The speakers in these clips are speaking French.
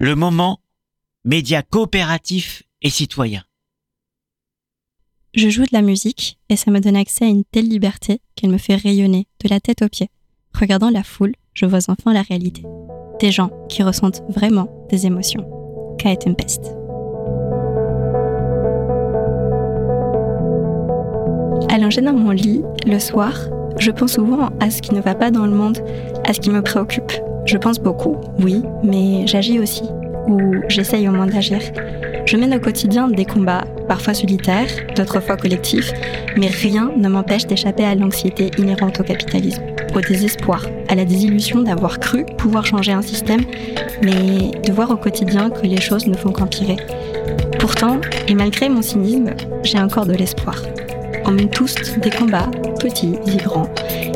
le moment média coopératif et citoyen. Je joue de la musique et ça me donne accès à une telle liberté qu'elle me fait rayonner de la tête aux pieds. Regardant la foule, je vois enfin la réalité. Des gens qui ressentent vraiment des émotions. K Tempest. Allongée dans mon lit, le soir, je pense souvent à ce qui ne va pas dans le monde, à ce qui me préoccupe. Je pense beaucoup, oui, mais j'agis aussi, ou j'essaye au moins d'agir. Je mène au quotidien des combats, parfois solitaires, d'autres fois collectifs, mais rien ne m'empêche d'échapper à l'anxiété inhérente au capitalisme, au désespoir, à la désillusion d'avoir cru pouvoir changer un système, mais de voir au quotidien que les choses ne font qu'empirer. Pourtant, et malgré mon cynisme, j'ai encore de l'espoir. On mène tous des combats, petits et grands.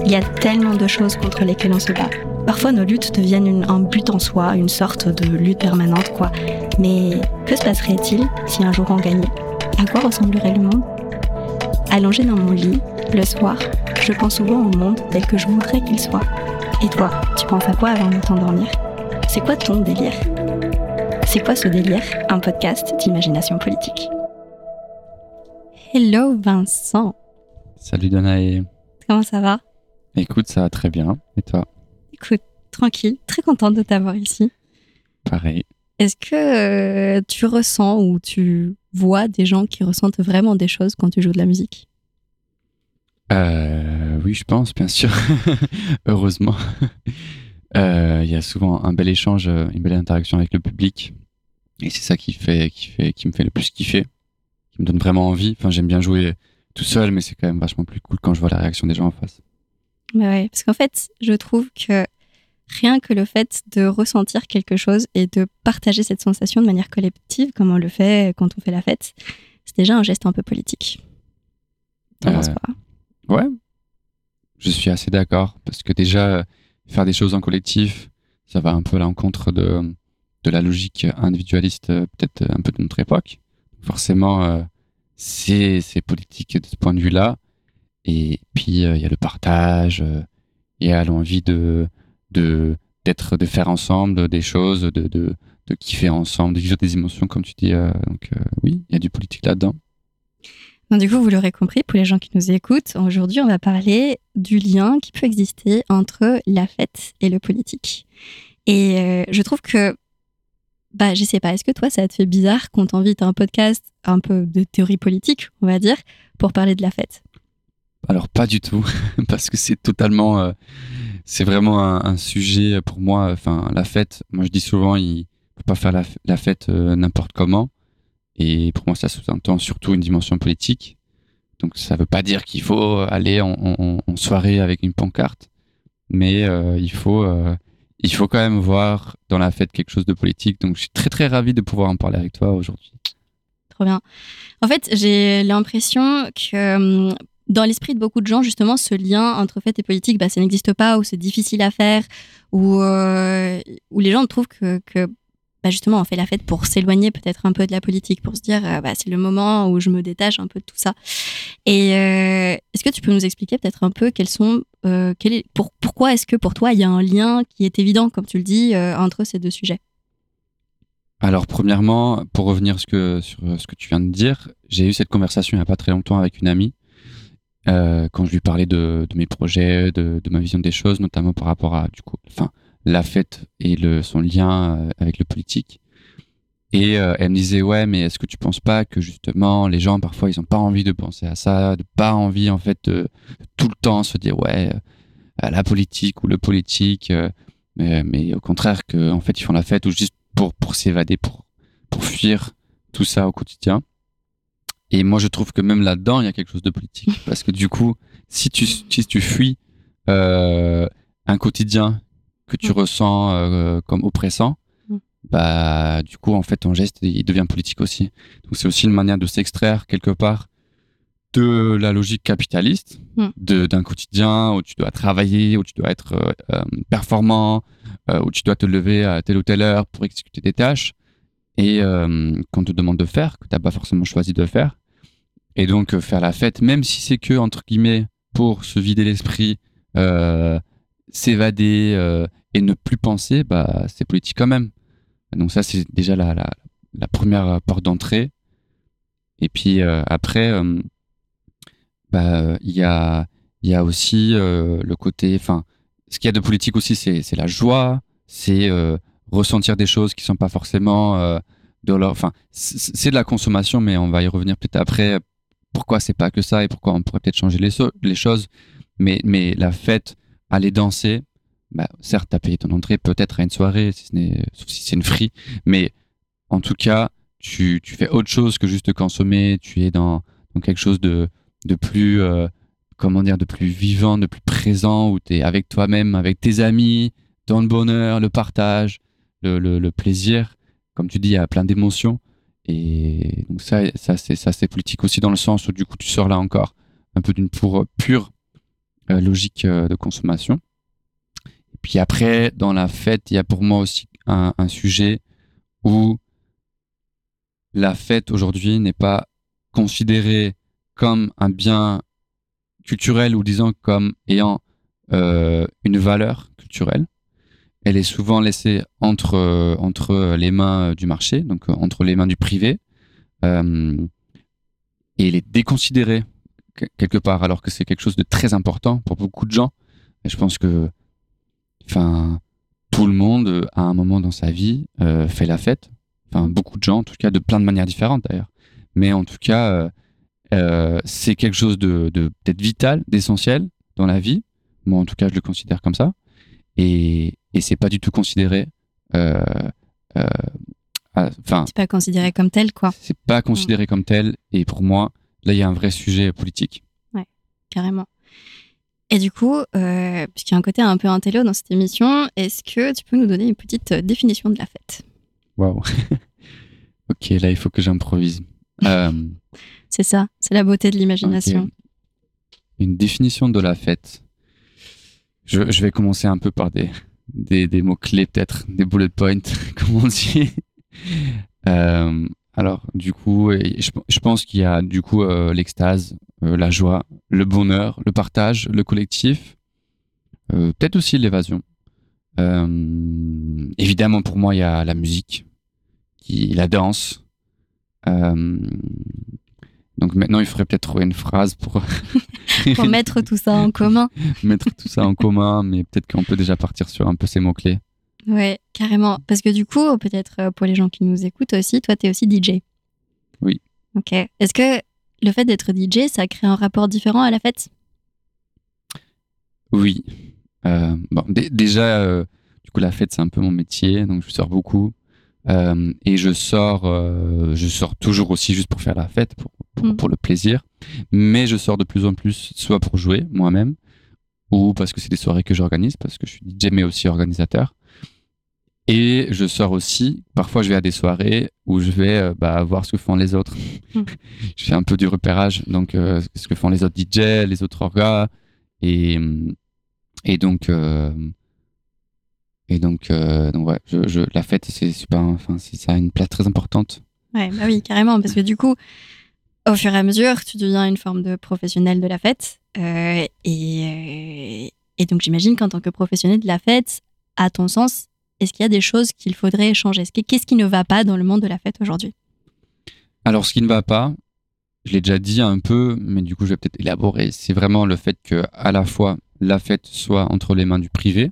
Il y a tellement de choses contre lesquelles on se bat. Parfois, nos luttes deviennent un but en soi, une sorte de lutte permanente, quoi. Mais que se passerait-il si un jour on gagnait? À quoi ressemblerait le monde? Allongé dans mon lit, le soir, je pense souvent au monde tel que je voudrais qu'il soit. Et toi, tu penses à quoi avant de t'endormir? C'est quoi ton délire? C'est quoi ce délire? Un podcast d'imagination politique. Hello Vincent. Salut Danae. Comment ça va? Écoute, ça va très bien. Et toi? Écoute, tranquille, très contente de t'avoir ici. Pareil. Est-ce que euh, tu ressens ou tu vois des gens qui ressentent vraiment des choses quand tu joues de la musique? Euh, Oui, je pense, bien sûr. Heureusement. Euh, il y a souvent un bel échange, une belle interaction avec le public. Et c'est ça qui, fait, qui, fait, qui me fait le plus kiffer, qui me donne vraiment envie. Enfin, j'aime bien jouer tout seul, mais c'est quand même vachement plus cool quand je vois la réaction des gens en face. Bah ouais, parce qu'en fait, je trouve que rien que le fait de ressentir quelque chose et de partager cette sensation de manière collective, comme on le fait quand on fait la fête, c'est déjà un geste un peu politique. T'en penses Euh, pas? Ouais, je suis assez d'accord. Parce que déjà, faire des choses en collectif, ça va un peu à l'encontre de, de la logique individualiste, euh, peut-être un peu de notre époque. Forcément, euh, c'est politique de ce point de vue-là. Et puis, euh, il y a le partage, il y a l'envie de d'être de faire ensemble des choses, de, de, de kiffer ensemble, de vivre des émotions, comme tu dis. euh, donc, euh, oui, il y a du politique là-dedans. Du coup, vous l'aurez compris, pour les gens qui nous écoutent, aujourd'hui, on va parler du lien qui peut exister entre la fête et le politique. Et je trouve que, bah, je sais pas, est-ce que toi, ça te fait bizarre qu'on t'invite à un podcast un peu de théorie politique, on va dire, pour parler de la fête? Alors pas du tout, parce que c'est totalement, euh, c'est vraiment un, sujet pour moi. Enfin, la fête, moi je dis souvent, il faut pas faire la, fête euh, n'importe comment. Et pour moi, ça sous-entend surtout une dimension politique. Donc ça veut pas dire qu'il faut aller en, soirée avec une pancarte, mais euh, il faut, il faut quand même voir dans la fête quelque chose de politique. Donc je suis très très ravi de pouvoir en parler avec toi aujourd'hui. Trop bien. En fait, j'ai l'impression que hum, dans l'esprit de beaucoup de gens, justement, ce lien entre fête et politique, bah, ça n'existe pas, ou c'est difficile à faire, ou euh, les gens trouvent que, que bah, justement, on fait la fête pour s'éloigner peut-être un peu de la politique, pour se dire, euh, bah, c'est le moment où je me détache un peu de tout ça. Et euh, est-ce que tu peux nous expliquer peut-être un peu quels sont, euh, quel est, pour, pourquoi est-ce que pour toi, il y a un lien qui est évident, comme tu le dis, euh, entre ces deux sujets? Alors, premièrement, pour revenir sur ce que tu viens de dire, j'ai eu cette conversation il n'y a pas très longtemps avec une amie, euh, quand je lui parlais de, mes projets, de, ma vision des choses, notamment par rapport à du coup, enfin, la fête et son lien euh, avec le politique. Et euh, elle me disait, ouais, mais est-ce que tu penses pas que justement, les gens, parfois, ils n'ont pas envie de penser à ça, de pas envie, en fait, de tout le temps se dire, ouais, la politique ou le politique, mais, au contraire, que, fait, ils font la fête ou juste pour, pour s'évader, pour, pour fuir tout ça au quotidien. Et moi, je trouve que même là-dedans, il y a quelque chose de politique. Parce que du coup, si tu, si tu fuis euh, un quotidien que tu Mm. ressens euh, comme oppressant, Mm. bah, du coup, en fait, ton geste, il devient politique aussi. Donc, c'est aussi une manière de s'extraire quelque part de la logique capitaliste, Mm. d'un quotidien où tu dois travailler, où tu dois être euh, performant, où tu dois te lever à telle ou telle heure pour exécuter des tâches et euh, qu'on te demande de faire, que tu n'as pas forcément choisi de faire. Et donc, euh, faire la fête, même si c'est que, entre guillemets, pour se vider l'esprit, euh, s'évader euh, et ne plus penser, bah, c'est politique quand même. Donc ça, c'est déjà la, la, première porte d'entrée. Et puis après, bah, il y, a, y a aussi le côté... Enfin, ce qu'il y a de politique aussi, c'est la joie, c'est ressentir des choses qui sont pas forcément de leur... Enfin, c'est de la consommation, mais on va y revenir peut-être après. Pourquoi c'est pas que ça et pourquoi on pourrait peut-être changer les, les choses? Mais, mais la fête, aller danser, bah, certes, tu as payé ton entrée peut-être à une soirée, si sauf si c'est une free, mais en tout cas, tu, tu, fais autre chose que juste consommer, tu es dans, dans quelque chose de, de plus, euh, comment dire, de plus vivant, de plus présent, où tu es avec toi-même, avec tes amis, dans le bonheur, le partage, le, plaisir. Comme tu dis, il y a plein d'émotions. Et donc ça, ça c'est politique aussi dans le sens où du coup tu sors là encore un peu d'une pure euh, logique euh, de consommation. Et puis après, dans la fête, il y a pour moi aussi un, sujet où la fête aujourd'hui n'est pas considérée comme un bien culturel ou disons comme ayant euh, une valeur culturelle. Elle est souvent laissée entre, entre les mains du marché, donc entre les mains du privé, et elle est déconsidérée quelque part, alors que c'est quelque chose de très important pour beaucoup de gens. Et je pense que, enfin, tout le monde, à un moment dans sa vie, euh, fait la fête. Enfin, beaucoup de gens, en tout cas, de plein de manières différentes d'ailleurs. Mais en tout cas, euh, euh, c'est quelque chose de, peut-être vital, d'essentiel dans la vie. Moi, en tout cas, je le considère comme ça. Et, et c'est pas du tout considéré. Enfin, c'est pas considéré comme tel, quoi. C'est pas considéré comme tel. Et pour moi, Là, il y a un vrai sujet politique. Ouais, carrément. Et du coup, euh, puisqu'il y a un côté un peu intello dans cette émission, est-ce que tu peux nous donner une petite euh, définition de la fête? Waouh Ok, là, il faut que j'improvise. Euh, c'est ça, c'est la beauté de l'imagination. Une définition de la fête. Je, vais commencer un peu par des, des, mots-clés, peut-être, des bullet points, comme on dit. Alors, du coup, je, pense qu'il y a du coup euh, l'extase, euh, la joie, le bonheur, le partage, le collectif, euh, peut-être aussi l'évasion. évidemment, pour moi, il y a la musique, qui, la danse. donc maintenant, il faudrait peut-être trouver une phrase pour... pour mettre tout ça en commun. mettre tout ça en commun, mais peut-être qu'on peut déjà partir sur un peu ces mots-clés. Ouais, carrément. Parce que du coup, peut-être euh, pour les gens qui nous écoutent aussi, toi, tu es aussi DJ. Oui. Ok. Est-ce que le fait d'être DJ, ça crée un rapport différent à la fête? Oui. Euh, bon, déjà, euh, du coup, la fête, c'est un peu mon métier, donc je sors beaucoup. Et je sors, je sors toujours aussi juste pour faire la fête, pour, pour, pour, le plaisir. Mais je sors de plus en plus, soit pour jouer moi-même, ou parce que c'est des soirées que j'organise, parce que je suis DJ mais aussi organisateur. Et je sors aussi, parfois je vais à des soirées où je vais euh, bah, voir ce que font les autres. Hmm. je fais un peu du repérage, donc euh, ce que font les autres DJ, les autres orgas. Et, et donc, euh, et donc, donc ouais, je, la fête, c'est super, enfin, ça a une place très importante. Ouais, bah oui, carrément, parce que du coup, au fur et à mesure, tu deviens une forme de professionnel de la fête. et, et donc, j'imagine qu'en tant que professionnel de la fête, à ton sens, est-ce qu'il y a des choses qu'il faudrait changer? Qu'est-ce qui ne va pas dans le monde de la fête aujourd'hui? Alors, ce qui ne va pas, je l'ai déjà dit un peu, mais du coup, je vais peut-être élaborer. C'est vraiment le fait que, à la fois, la fête soit entre les mains du privé.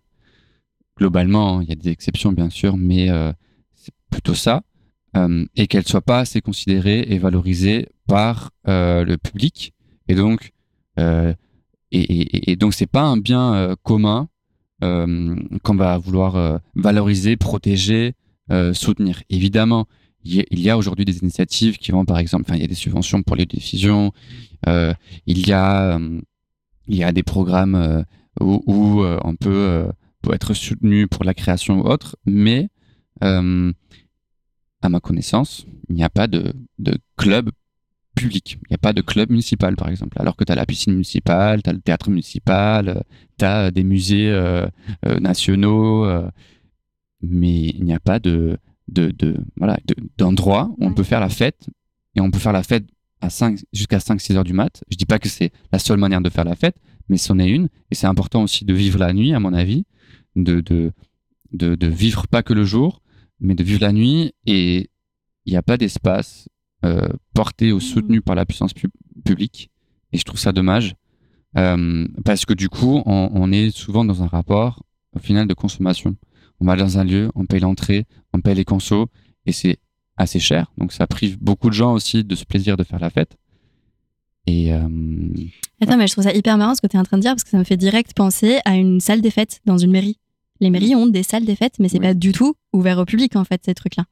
Globalement, il y a des exceptions, bien sûr, mais euh, c'est plutôt ça. Euh, et qu'elle soit pas assez considérée et valorisée par euh, le public. Et donc, et, et, donc, c'est pas un bien commun euh, qu'on va vouloir euh, valoriser, protéger, euh, soutenir. Évidemment, il y a aujourd'hui des initiatives qui vont, par exemple, enfin, il y a des subventions pour les diffusions, il y a il y a des programmes où, on peut, peut, être soutenu pour la création ou autre, mais à ma connaissance, il n'y a pas de, de club public. Il n'y a pas de club municipal, par exemple. Alors que tu as la piscine municipale, tu as le théâtre municipal, euh, tu as des musées euh, euh, nationaux, mais il n'y a pas de, de, voilà, d'endroit où on peut faire la fête. Et on peut faire la fête à 5, jusqu'à 5-6 heures du mat. Je dis pas que c'est la seule manière de faire la fête, mais c'en est une. Et c'est important aussi de vivre la nuit, à mon avis, de, de, de, vivre pas que le jour, mais de vivre la nuit et il n'y a pas d'espace euh, porté ou soutenu par la puissance publique. Et je trouve ça dommage euh, parce que du coup, on, on, est souvent dans un rapport au final de consommation. On va dans un lieu, on paye l'entrée, on paye les consos et c'est assez cher. Donc ça prive beaucoup de gens aussi de ce plaisir de faire la fête. Et euh, Attends, mais je trouve ça hyper marrant ce que tu es en train de dire parce que ça me fait direct penser à une salle des fêtes dans une mairie. Les mairies ont des salles des fêtes, mais c'est pas du tout ouvert au public en fait, ces trucs-là.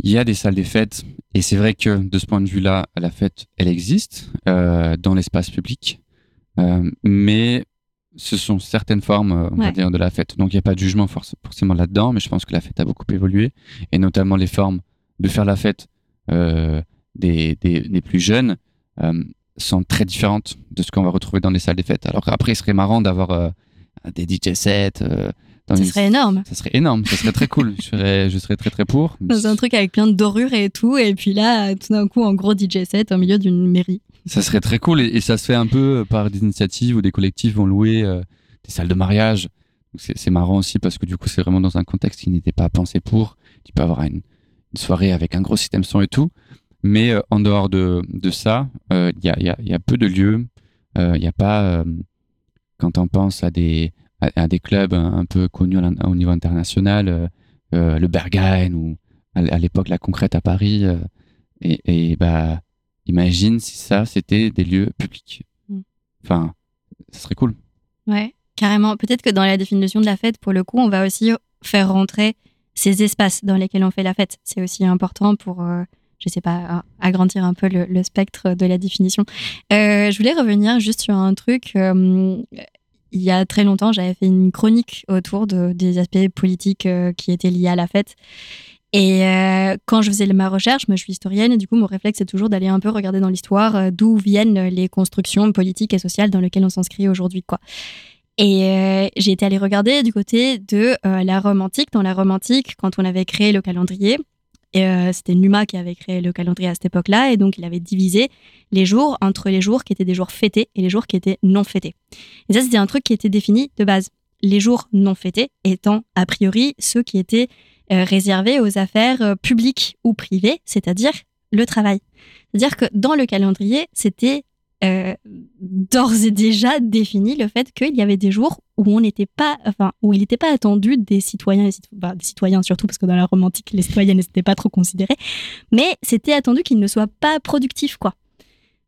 Il y a des salles des fêtes et c'est vrai que de ce point de vue-là, la fête, elle existe euh, dans l'espace public, euh, mais ce sont certaines formes, on va dire, de la fête. Donc il n'y a pas de jugement forcément là-dedans, mais je pense que la fête a beaucoup évolué et notamment les formes de faire la fête des, des, des, plus jeunes sont très différentes de ce qu'on va retrouver dans les salles des fêtes. Alors qu'après, il serait marrant d'avoir euh, des DJ sets. Euh, ça serait énorme. Ça serait énorme, ça serait très cool. Je serais, je serais très très pour. Dans un truc avec plein de dorures et tout, et puis là, tout d'un coup, en gros DJ set au milieu d'une mairie. Ça serait très cool, et, ça se fait un peu par des initiatives où des collectifs vont louer euh, des salles de mariage. C'est marrant aussi parce que du coup, c'est vraiment dans un contexte qui n'était pas pensé pour. Tu peux avoir une, une soirée avec un gros système son et tout. Mais euh, en dehors de, de ça, il euh, y a, y, a, y, a, peu de lieux. Il euh, n'y a pas, quand on pense à des, à, des clubs un, peu connus au niveau international, le Berghain ou à, l'époque la Concrète à Paris. et, et bah, imagine si ça, c'était des lieux publics. Mm. Enfin, ça serait cool. Ouais, carrément. Peut-être que dans la définition de la fête, pour le coup, on va aussi faire rentrer ces espaces dans lesquels on fait la fête. C'est aussi important pour je sais pas, agrandir un peu le, spectre de la définition. Euh, je voulais revenir juste sur un truc. Euh, il y a très longtemps, j'avais fait une chronique autour de, des aspects politiques euh, qui étaient liés à la fête. Et quand je faisais ma recherche, je suis historienne et du coup mon réflexe c'est toujours d'aller un peu regarder dans l'histoire d'où viennent les constructions politiques et sociales dans lesquelles on s'inscrit aujourd'hui. Et j'ai été allée regarder du côté de la Rome antique. Dans la Rome antique, quand on avait créé le calendrier, et euh, c'était Numa qui avait créé le calendrier à cette époque-là, et donc il avait divisé les jours entre les jours qui étaient des jours fêtés et les jours qui étaient non fêtés. Et ça, c'était un truc qui était défini de base. Les jours non fêtés étant a priori ceux qui étaient euh, réservés aux affaires euh, publiques ou privées, c'est-à-dire le travail. C'est-à-dire que dans le calendrier, c'était euh, d'ores et déjà défini le fait qu'il y avait des jours où on n'était pas, enfin, où il n'était pas attendu des citoyens, bah, des citoyens surtout parce que dans la romantique, les citoyens n'étaient pas trop considérés, mais c'était attendu qu'ils ne soient pas productifs, quoi.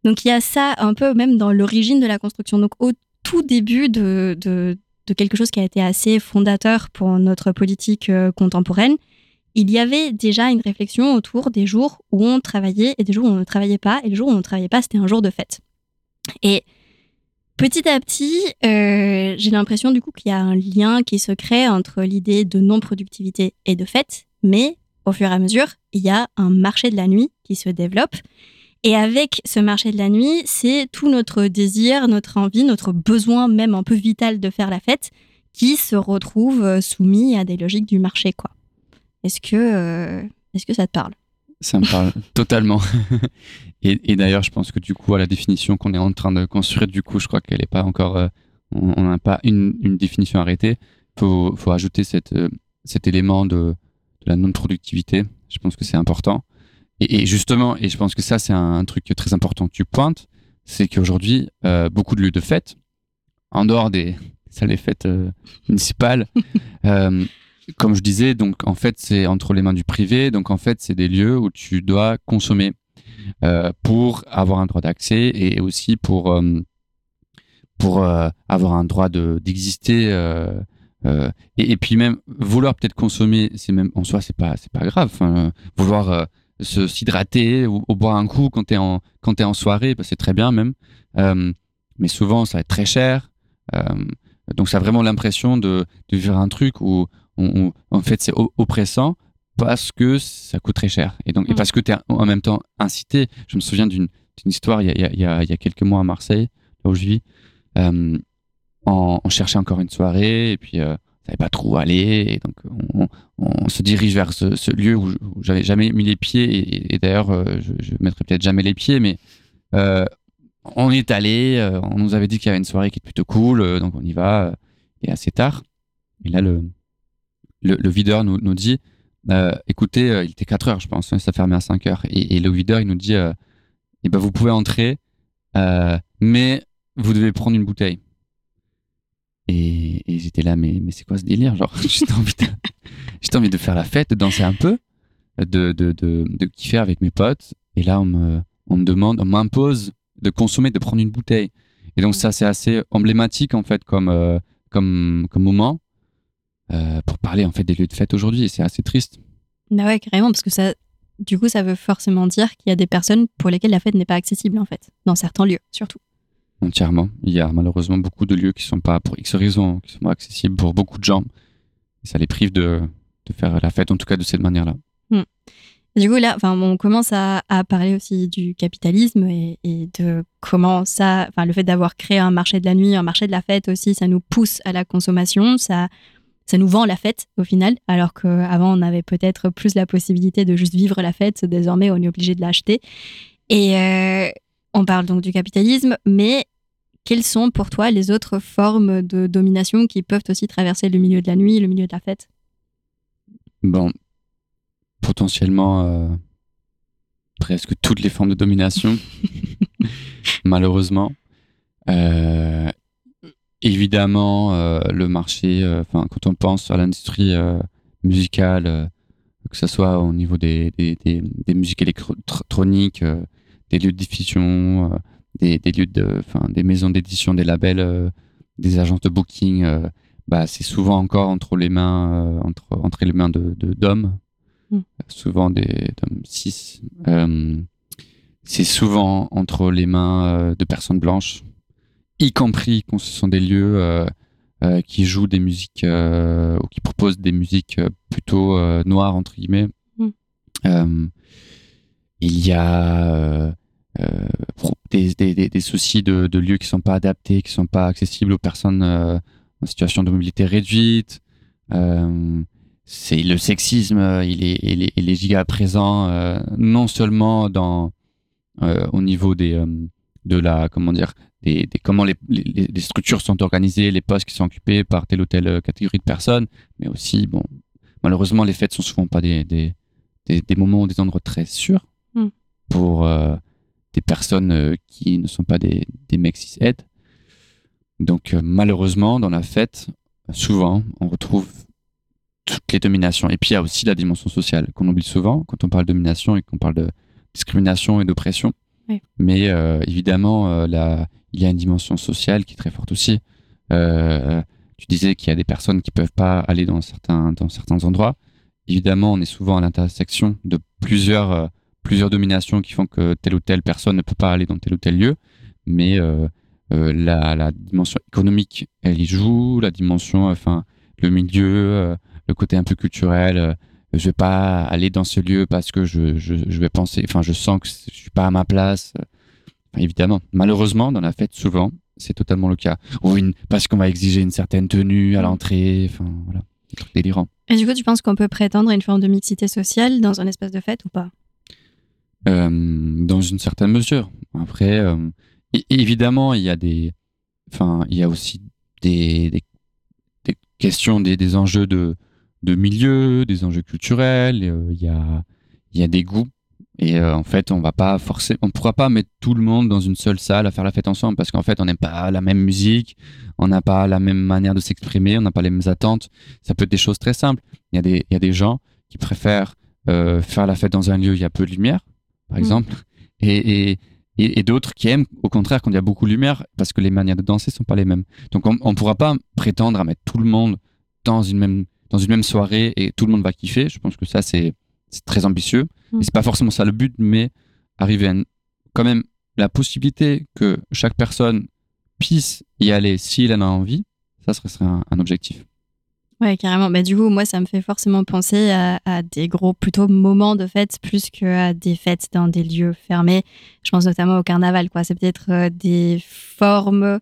Donc il y a ça un peu même dans l'origine de la construction. Donc au tout début de, quelque chose qui a été assez fondateur pour notre politique euh, contemporaine, il y avait déjà une réflexion autour des jours où on travaillait et des jours où on ne travaillait pas. Et les jours où on ne travaillait pas, c'était un jour de fête. Et petit à petit, euh, j'ai l'impression du coup qu'il y a un lien qui se crée entre l'idée de non-productivité et de fête, mais au fur et à mesure, il y a un marché de la nuit qui se développe. Et avec ce marché de la nuit, c'est tout notre désir, notre envie, notre besoin même un peu vital de faire la fête qui se retrouve euh, soumis à des logiques du marché. quoi. Est-ce que, euh, est-ce que ça te parle? Ça me parle totalement. Et, d'ailleurs, je pense que du coup, à la définition qu'on est en train de construire, du coup, je crois qu'elle n'est pas encore. Euh, on n'a pas une, définition arrêtée. Il faut, ajouter cette, euh, cet élément de, la non-productivité. Je pense que c'est important. Et, justement, et je pense que ça, c'est un, truc très important que tu pointes, c'est qu'aujourd'hui, euh, beaucoup de lieux de fête, en dehors des salles des fêtes municipales, comme je disais, donc en fait, c'est entre les mains du privé. Donc en fait, c'est des lieux où tu dois consommer euh, pour avoir un droit d'accès et aussi pour euh, pour euh, avoir un droit de d'exister. Et, puis même vouloir peut-être consommer, même en soi, c'est pas pas grave. vouloir se s'hydrater ou, boire un coup quand t'es en quand en soirée, bah, c'est très bien même. mais souvent, ça va être très cher. donc, ça a vraiment l'impression de, de vivre un truc où en fait, c'est oppressant parce que ça coûte très cher. Et donc, et mm. parce que tu es en même temps incité. Je me souviens d'une histoire il y, a, il, y a, il y, a, quelques mois à Marseille, là où je vis. Euh, on, cherchait encore une soirée et puis euh, on savait pas trop où aller. Et donc, on, on se dirige vers ce, lieu où, j'avais jamais mis les pieds. Et, d'ailleurs, euh, je, je mettrai peut-être jamais les pieds, mais euh, on est allé. On nous avait dit qu'il y avait une soirée qui est plutôt cool, donc on y va. et assez tard. Et là, le, le, videur nous, nous, dit euh, écoutez, euh, il était 4 heures, je pense, hein, ça fermait à 5 heures. Et, et le videur, il nous dit, euh, eh ben, vous pouvez entrer, euh, mais vous devez prendre une bouteille. Et, et j'étais là, mais, mais c'est quoi ce délire Genre, j'étais envie, envie de faire la fête, de danser un peu, de, de, de, de kiffer avec mes potes. Et là, on me, on me demande, on m'impose de consommer, de prendre une bouteille. Et donc, ça, c'est assez emblématique, en fait, comme, comme, comme moment euh, pour parler, en fait, des lieux de fête aujourd'hui. Et c'est assez triste. Bah ouais, carrément, parce que ça, du coup, ça veut forcément dire qu'il y a des personnes pour lesquelles la fête n'est pas accessible, en fait, dans certains lieux, surtout. Entièrement. Il y a malheureusement beaucoup de lieux qui sont pas, pour X raisons, qui sont pas accessibles pour beaucoup de gens. Et ça les prive de, de faire la fête, en tout cas de cette manière-là. Et Du coup, là, enfin, on commence à, à parler aussi du capitalisme et, et de comment ça, enfin, le fait d'avoir créé un marché de la nuit, un marché de la fête aussi, ça nous pousse à la consommation, ça, ça nous vend la fête au final, alors qu'avant, on avait peut-être plus la possibilité de juste vivre la fête. Désormais, on est obligé de l'acheter. Et euh, on parle donc du capitalisme, mais quelles sont pour toi les autres formes de domination qui peuvent aussi traverser le milieu de la nuit, le milieu de la fête? Bon, potentiellement euh, presque toutes les formes de domination, malheureusement. Euh, évidemment, euh, le marché, euh, enfin, quand on pense à l'industrie euh, musicale, que ce soit au niveau des, des, des, des musiques électroniques, des lieux de diffusion, des, lieux de, des maisons d'édition, des labels, des agences de booking, bah, c'est souvent encore entre les mains, entre, entre les mains de, de- d'hommes, Mm. souvent des d'hommes cis. Euh, c'est souvent entre les mains de personnes blanches, y compris quand ce sont des lieux euh, euh, qui jouent des musiques euh, ou qui proposent des musiques plutôt noires entre guillemets. Mm. Il y a des, des, des, des soucis de, de lieux qui sont pas adaptés, qui sont pas accessibles aux personnes en situation de mobilité réduite. C'est le sexisme, il est, il est, il est giga présent non seulement dans au niveau des de la comment dire des, des comment les, les, les structures sont organisées, les postes qui sont occupés par telle ou telle euh, catégorie de personnes, mais aussi bon malheureusement les fêtes sont souvent pas des des, des, des moments ou des endroits très sûrs Mm. pour euh, des personnes euh, qui ne sont pas des, des mecs cis -ed. Donc euh, malheureusement dans la fête souvent on retrouve toutes les dominations. Et puis il y a aussi la dimension sociale qu'on oublie souvent quand on parle de domination et qu'on parle de discrimination et d'oppression. Mais euh, évidemment, euh, il y a une dimension sociale qui est très forte aussi. Euh, tu disais qu'il y a des personnes qui peuvent pas aller dans certains, endroits. Évidemment, on est souvent à l'intersection de plusieurs, dominations qui font que telle ou telle personne ne peut pas aller dans tel ou tel lieu. Mais la, la dimension économique, elle y joue. La dimension, enfin, le milieu, le côté un peu culturel. Je vais pas aller dans ce lieu parce que je, je, je vais penser, enfin, je sens que je suis pas à ma place. Enfin, évidemment, malheureusement, dans la fête, souvent, c'est totalement le cas. Ou une, parce qu'on va exiger une certaine tenue à l'entrée. Enfin, voilà, des trucs délirants. Et du coup, tu penses qu'on peut prétendre à une forme de mixité sociale dans un espace de fête ou pas? Euh, dans une certaine mesure. Après, euh, évidemment, il y a des, enfin, il y a aussi des, des, des questions, des, des enjeux de, de milieu, des enjeux culturels. euh, Il y a, y a des goûts. Et euh, en fait, on va pas forcer, on pourra pas mettre tout le monde dans une seule salle à faire la fête ensemble parce qu'en fait, on n'aime pas la même musique, on n'a pas la même manière de s'exprimer, on n'a pas les mêmes attentes. Ça peut être des choses très simples. Il y a des, il y a des gens qui préfèrent euh, faire la fête dans un lieu où il y a peu de lumière, par Mm. exemple, et, et, et, et d'autres qui aiment au contraire quand il y a beaucoup de lumière parce que les manières de danser sont pas les mêmes. Donc on, on pourra pas prétendre à mettre tout le monde dans une même dans une même soirée et tout le monde va kiffer. Je pense que ça c'est très ambitieux Mm. et c'est pas forcément ça le but, mais arriver à quand même la possibilité que chaque personne puisse y aller s'il en a envie, ça serait, serait un, un objectif. Ouais, carrément. Bah, du coup, moi, ça me fait forcément penser à, à des gros, plutôt moments de fête plus qu'à des fêtes dans des lieux fermés. Je pense notamment au carnaval, quoi. C'est peut-être euh, des formes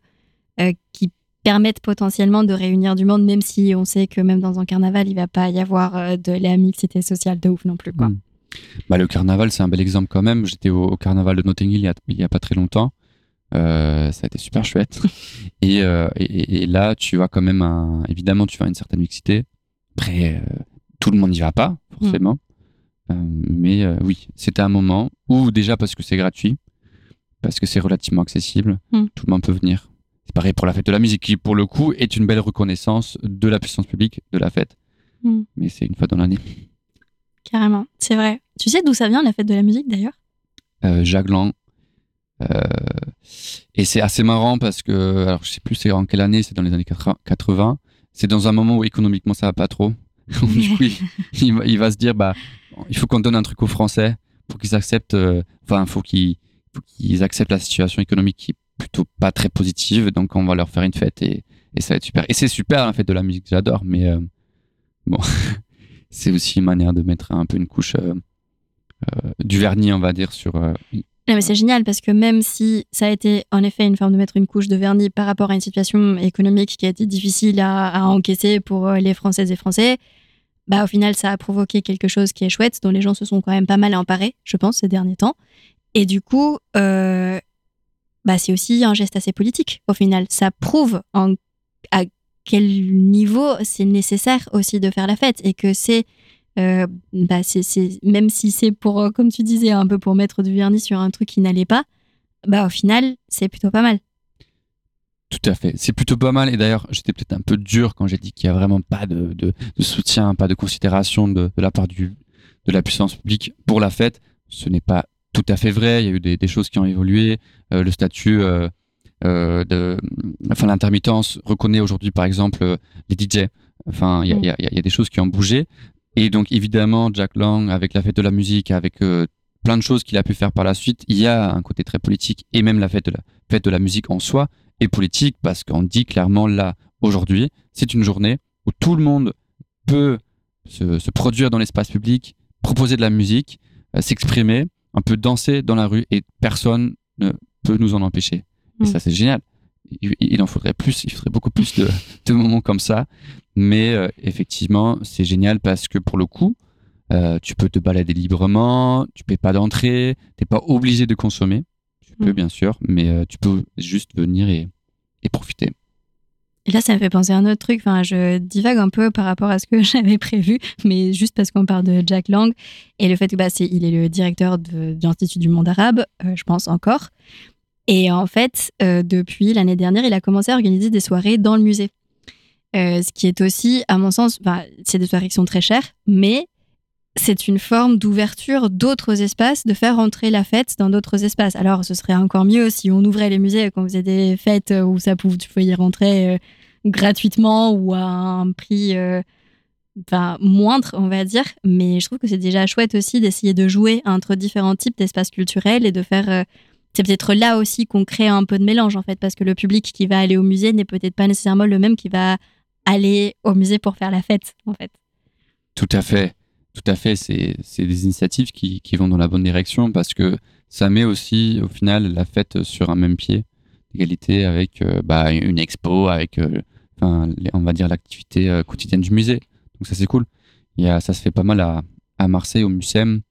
euh, qui permettent potentiellement de réunir du monde, même si on sait que même dans un carnaval, il va pas y avoir euh, de la mixité sociale de ouf non plus, quoi. Mm. Bah, le carnaval, c'est un bel exemple quand même. J'étais au, au carnaval de Notting Hill il y a, il y a pas très longtemps. Euh, ça a été super chouette. et, euh, et, là, tu vois quand même un, évidemment, tu vois une certaine mixité. Après, euh, tout le monde n'y va pas, forcément. Euh, mais oui, c'était un moment où, déjà parce que c'est gratuit, parce que c'est relativement accessible, Mm. tout le monde peut venir. Pareil pour la fête de la musique, qui pour le coup est une belle reconnaissance de la puissance publique de la fête. Mm. Mais c'est une fois dans l'année. Carrément, c'est vrai. Tu sais d'où ça vient la fête de la musique d'ailleurs? Euh, Lang. Euh, et c'est assez marrant parce que, alors je sais plus c'est en quelle année, c'est dans les années 80. 80. C'est dans un moment où économiquement ça va pas trop. du coup, il, il va, il va se dire, bah, il faut qu'on donne un truc aux Français pour qu'ils acceptent, euh, enfin, faut qu'ils, acceptent la situation économique qui est plutôt pas très positive. Donc on va leur faire une fête et, et ça va être super. Et c'est super la fête de la musique, j'adore. Mais euh, bon, c'est aussi une manière de mettre un peu une couche euh, euh, du vernis, on va dire, sur Non, mais c'est génial parce que même si ça a été en effet une forme de mettre une couche de vernis par rapport à une situation économique qui a été difficile à, encaisser pour les Françaises et Français, bah au final ça a provoqué quelque chose qui est chouette dont les gens se sont quand même pas mal emparés, je pense, ces derniers temps. Et du coup, euh, bah c'est aussi un geste assez politique au final. Ça prouve à quel niveau c'est nécessaire aussi de faire la fête et que c'est euh, bah c'est, même si c'est pour, euh, comme tu disais, un peu pour mettre du vernis sur un truc qui n'allait pas, bah au final, c'est plutôt pas mal. Tout à fait. C'est plutôt pas mal. Et d'ailleurs, j'étais peut-être un peu dur quand j'ai dit qu'il n'y a vraiment pas de soutien, pas de considération de, de la part du, de la puissance publique pour la fête. Ce n'est pas tout à fait vrai. Il y a eu des, des choses qui ont évolué. Euh, le statut, euh, euh, de, enfin l'intermittence reconnaît aujourd'hui, par exemple, euh, les DJ. Enfin, il y a, il y y a des choses qui ont bougé. Et donc, évidemment, Jack Lang, avec la fête de la musique, avec plein de choses qu'il a pu faire par la suite, il y a un côté très politique. Et même la fête de la, fête de la musique en soi est politique parce qu'on dit clairement là, aujourd'hui, c'est une journée où tout le monde peut se, se produire dans l'espace public, proposer de la musique, s'exprimer, un peu danser dans la rue et personne ne peut nous en empêcher. Et Mm. ça, c'est génial. Il, il en faudrait plus, il faudrait beaucoup plus de, de moments comme ça. Mais euh, effectivement, c'est génial parce que pour le coup, euh, tu peux te balader librement, tu payes pas d'entrée, t'es pas obligé de consommer. Tu peux Mm. bien sûr, mais euh, tu peux juste venir et, et profiter. Et là, ça me fait penser à un autre truc. Enfin, je divague un peu par rapport à ce que j'avais prévu, mais juste parce qu'on parle de Jack Lang et le fait que bah, est le directeur de, l'Institut du monde arabe, euh, je pense encore. Et en fait, euh, depuis l'année dernière, il a commencé à organiser des soirées dans le musée. Euh, ce qui est aussi, à mon sens, c'est des soirées qui sont très chères, mais c'est une forme d'ouverture d'autres espaces, de faire entrer la fête dans d'autres espaces. Alors, ce serait encore mieux si on ouvrait les musées et qu'on faisait des fêtes où ça pouvait, tu pouvais y rentrer euh, gratuitement ou à un prix euh, moindre, on va dire. Mais je trouve que c'est déjà chouette aussi d'essayer de jouer entre différents types d'espaces culturels et de faire. euh, c'est peut-être là aussi qu'on crée un peu de mélange en fait, parce que le public qui va aller au musée n'est peut-être pas nécessairement le même qui va aller au musée pour faire la fête en fait. Tout à fait. Tout à fait. C'est des initiatives qui, vont dans la bonne direction parce que ça met aussi, au final, la fête sur un même pied d'égalité avec euh, bah, une expo, avec, euh, on va dire, l'activité euh, quotidienne du musée. Donc ça, c'est cool. Il a, ça se fait pas mal à, à Marseille, au Mucem.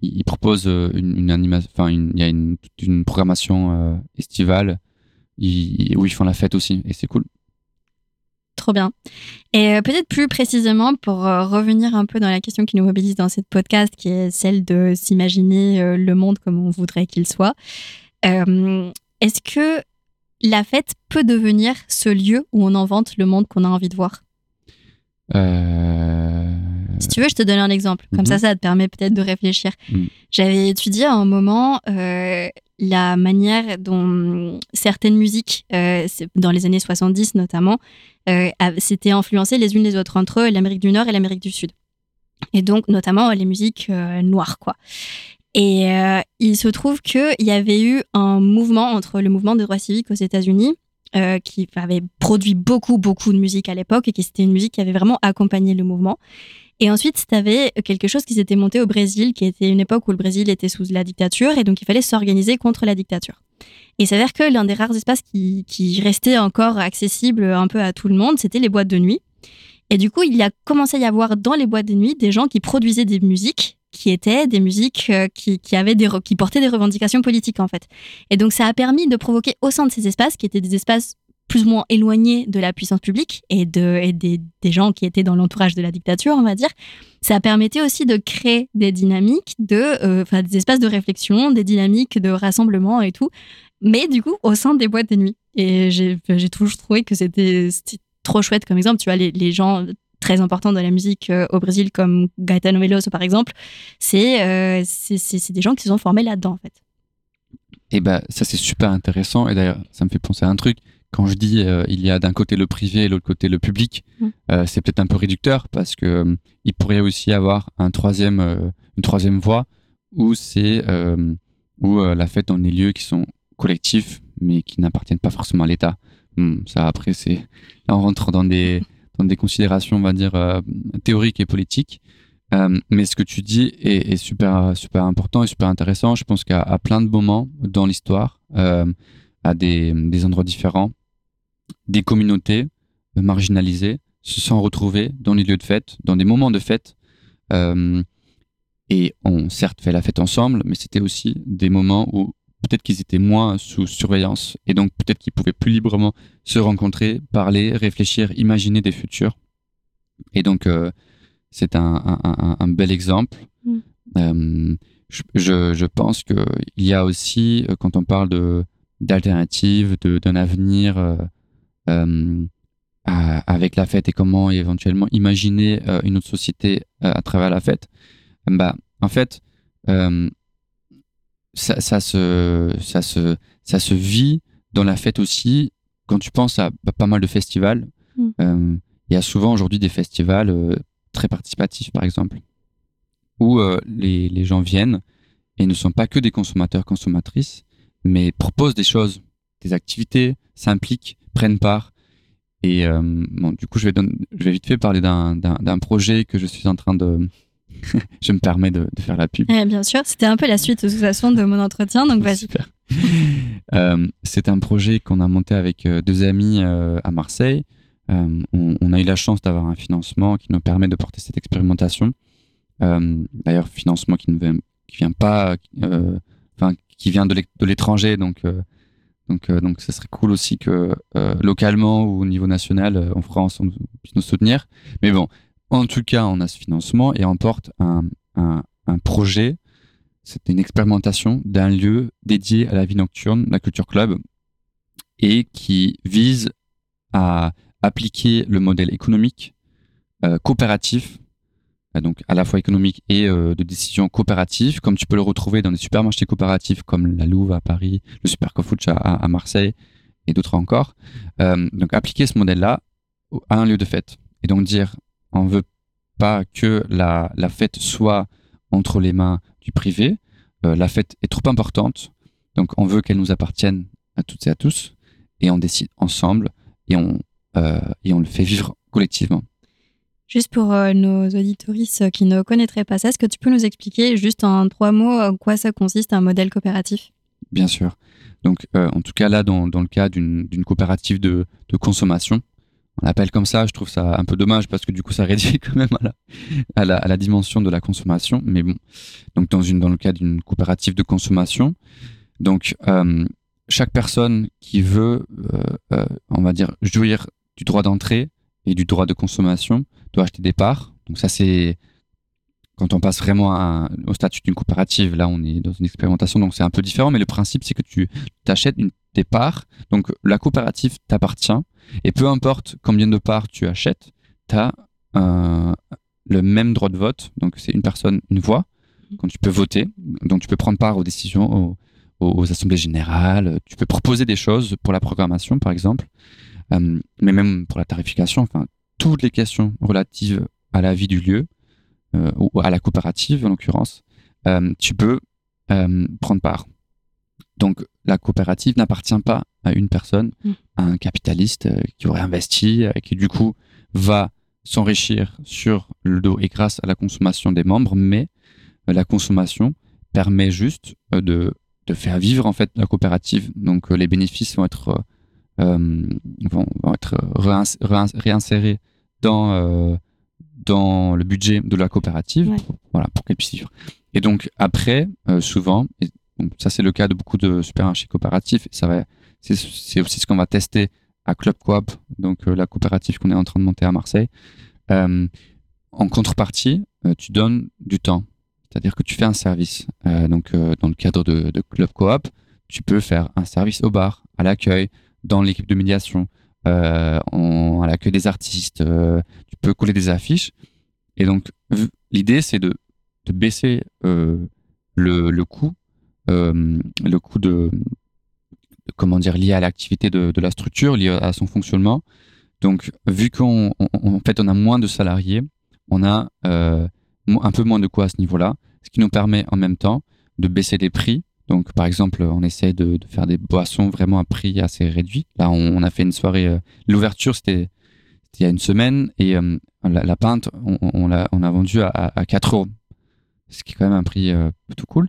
Ils proposent une, animation, enfin, il y a une, programmation estivale où ils font la fête aussi. Et c'est cool. Trop bien. Et euh, peut-être plus précisément, pour euh, revenir un peu dans la question qui nous mobilise dans cette podcast, qui est celle de s'imaginer euh, le monde comme on voudrait qu'il soit, est-ce que la fête peut devenir ce lieu où on invente le monde qu'on a envie de voir? Si tu veux, je te donne un exemple. Comme Mhm. ça, ça te permet peut-être de réfléchir. Mhm. J'avais étudié à un moment euh, la manière dont certaines musiques, euh, dans les années 70 notamment, euh, s'étaient influencées les unes les autres entre l'Amérique du Nord et l'Amérique du Sud. Et donc, notamment les musiques euh, noires, quoi. Et il se trouve qu'il y avait eu un mouvement entre le mouvement des droits civiques aux États-Unis, euh, qui avait produit beaucoup, beaucoup de musique à l'époque, et qui c'était une musique qui avait vraiment accompagné le mouvement. Et ensuite, tu avais quelque chose qui s'était monté au Brésil, qui était une époque où le Brésil était sous la dictature, et donc il fallait s'organiser contre la dictature. Et il s'avère que l'un des rares espaces qui, restait encore accessible un peu à tout le monde, c'était les boîtes de nuit. Et du coup, il a commencé à y avoir dans les boîtes de nuit des gens qui produisaient des musiques qui étaient des musiques euh, qui portaient des revendications politiques, en fait. Et donc, ça a permis de provoquer au sein de ces espaces, qui étaient des espaces plus ou moins éloignés de la puissance publique et, de, et des, des gens qui étaient dans l'entourage de la dictature, on va dire, ça permettait aussi de créer des dynamiques, de, enfin des espaces de réflexion, des dynamiques de rassemblement et tout, mais du coup au sein des boîtes de nuit. Et j'ai toujours trouvé que c'était trop chouette comme exemple. Tu vois, les, les gens très importants dans la musique au Brésil, comme Gaetano Veloso par exemple, c'est c'est des gens qui se sont formés là-dedans en fait. Et bah ça c'est super intéressant et d'ailleurs ça me fait penser à un truc. Quand je dis il y a d'un côté le privé et l'autre côté le public, mmh. c'est peut-être un peu réducteur parce que il pourrait aussi avoir un troisième une troisième voie où c'est où la fête dans des lieux qui sont collectifs mais qui n'appartiennent pas forcément à l'État. ça après c'est là on rentre dans des dans des considérations on va dire théoriques et politiques. Euh, mais ce que tu dis est, est, super, super important et super intéressant. Je pense qu'à plein de moments dans l'histoire, euh, à des, des, endroits différents, des communautés marginalisées se sont retrouvées dans les lieux de fête, dans des moments de fête. Euh, et ont certes fait la fête ensemble, mais c'était aussi des moments où peut-être qu'ils étaient moins sous surveillance et donc peut-être qu'ils pouvaient plus librement se rencontrer, parler, réfléchir, imaginer des futurs. Et donc, euh, c'est un, un, un, bel exemple. Mm. Euh, je, je, pense qu'il y a aussi, euh, quand on parle d'alternatives, d'un avenir euh, euh avec la fête et comment éventuellement imaginer une autre société à travers la fête, bah, en fait, ça, ça, se, ça, se, ça se vit dans la fête aussi. Quand tu penses à, pas mal de festivals, mm. il y a souvent aujourd'hui des festivals très participatif, par exemple, où euh, les, les, gens viennent et ne sont pas que des consommateurs, consommatrices, mais proposent des choses, des activités, s'impliquent, prennent part. Et euh, bon, du coup, je vais, je vais vite fait parler d'un projet que je suis en train de... je me permets de, de faire la pub. Eh, bien sûr, c'était un peu la suite de toute façon de mon entretien, donc vas-y. Super. euh, c'est un projet qu'on a monté avec euh, deux amis à Marseille. On, a eu la chance d'avoir un financement qui nous permet de porter cette expérimentation. D'ailleurs, financement qui ne vient, qui vient pas, enfin, qui vient de l'étranger, donc. Donc, donc, ça serait cool aussi que localement ou au niveau national, en France, on puisse nous soutenir. Mais bon, en tout cas, on a ce financement et on porte un, projet. C'est une expérimentation d'un lieu dédié à la vie nocturne, la Culture Club, et qui vise à appliquer le modèle économique euh, coopératif, euh, donc à la fois économique et euh, de décision coopérative, comme tu peux le retrouver dans des supermarchés coopératifs comme la Louve à Paris, le Super à, à, Marseille et d'autres encore. donc appliquer ce modèle-là à un lieu de fête et donc dire on veut pas que la, fête soit entre les mains du privé. la fête est trop importante, donc on veut qu'elle nous appartienne à toutes et à tous, et on décide ensemble et on, euh, et on le fait vivre collectivement. Juste pour euh, nos auditoristes qui ne connaîtraient pas ça, est-ce que tu peux nous expliquer juste en trois mots en quoi ça consiste un modèle coopératif? Bien sûr. Donc, euh, en tout cas, là, dans, le cas d'une coopérative de, consommation, on l'appelle comme ça, je trouve ça un peu dommage parce que du coup, ça réduit quand même à la, dimension de la consommation. Mais bon, donc dans le cas d'une coopérative de consommation, donc chaque personne qui veut, on va dire, jouir du droit d'entrée et du droit de consommation doit acheter des parts. Donc ça, c'est quand on passe vraiment au statut d'une coopérative. Là, on est dans une expérimentation, donc c'est un peu différent. Mais le principe, c'est que tu achètes des parts. Donc la coopérative t'appartient. Et peu importe combien de parts tu achètes, tu as le même droit de vote. Donc c'est une personne, une voix. Quand tu peux voter, donc tu peux prendre part aux décisions, aux assemblées générales. Tu peux proposer des choses pour la programmation, par exemple. Euh, mais même pour la tarification, enfin, toutes les questions relatives à la vie du lieu, euh, ou à la coopérative en l'occurrence, euh, tu peux prendre part. Donc la coopérative n'appartient pas à une personne, mm. à un capitaliste qui aurait investi et qui du coup va s'enrichir sur le dos et grâce à la consommation des membres, mais la consommation permet juste de, de faire vivre en fait la coopérative. Donc les bénéfices vont être euh, vont, être réinsérés dans, euh, dans le budget de la coopérative, voilà, pour qu'elle puisse vivre. Et donc après, euh, souvent, donc ça c'est le cas de beaucoup de supermarchés coopératifs, ça va, c'est aussi ce qu'on va tester à Club Coop, donc la coopérative qu'on est en train de monter à Marseille. en contrepartie, tu donnes du temps. C'est-à-dire que tu fais un service. donc, dans le cadre de, de Club Coop, tu peux faire un service au bar, à l'accueil, dans l'équipe de médiation, euh, à l'accueil des artistes, euh, tu peux coller des affiches. Et donc, l'idée, c'est de, baisser euh, le, coût, le coût de, comment dire, lié à l'activité de, la structure, lié à son fonctionnement. Donc, vu qu'en en fait, on a moins de salariés, on a un peu moins de coûts à ce niveau-là, ce qui nous permet en même temps de baisser les prix donc, par exemple, on essaie de, faire des boissons vraiment à prix assez réduit. Là, on, a fait une soirée. Euh, l'ouverture, c'était il y a une semaine et euh, la, pinte, on, on, a, on, a, vendu à, 4 euros, ce qui est quand même un prix euh, plutôt cool.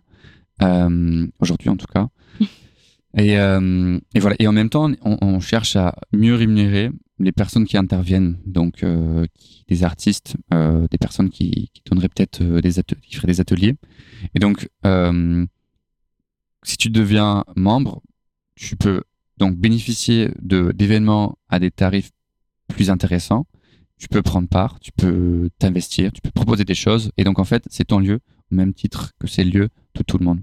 Aujourd'hui, en tout cas. et, et, voilà. Et en même temps, on, cherche à mieux rémunérer les personnes qui interviennent, donc des artistes, des personnes qui, qui donneraient peut-être des qui feraient des ateliers. Et donc, si tu deviens membre, tu peux donc bénéficier de d'événements à des tarifs plus intéressants. Tu peux prendre part, tu peux t'investir, tu peux proposer des choses. Et donc, en fait, c'est ton lieu, au même titre que c'est le lieu de tout le monde.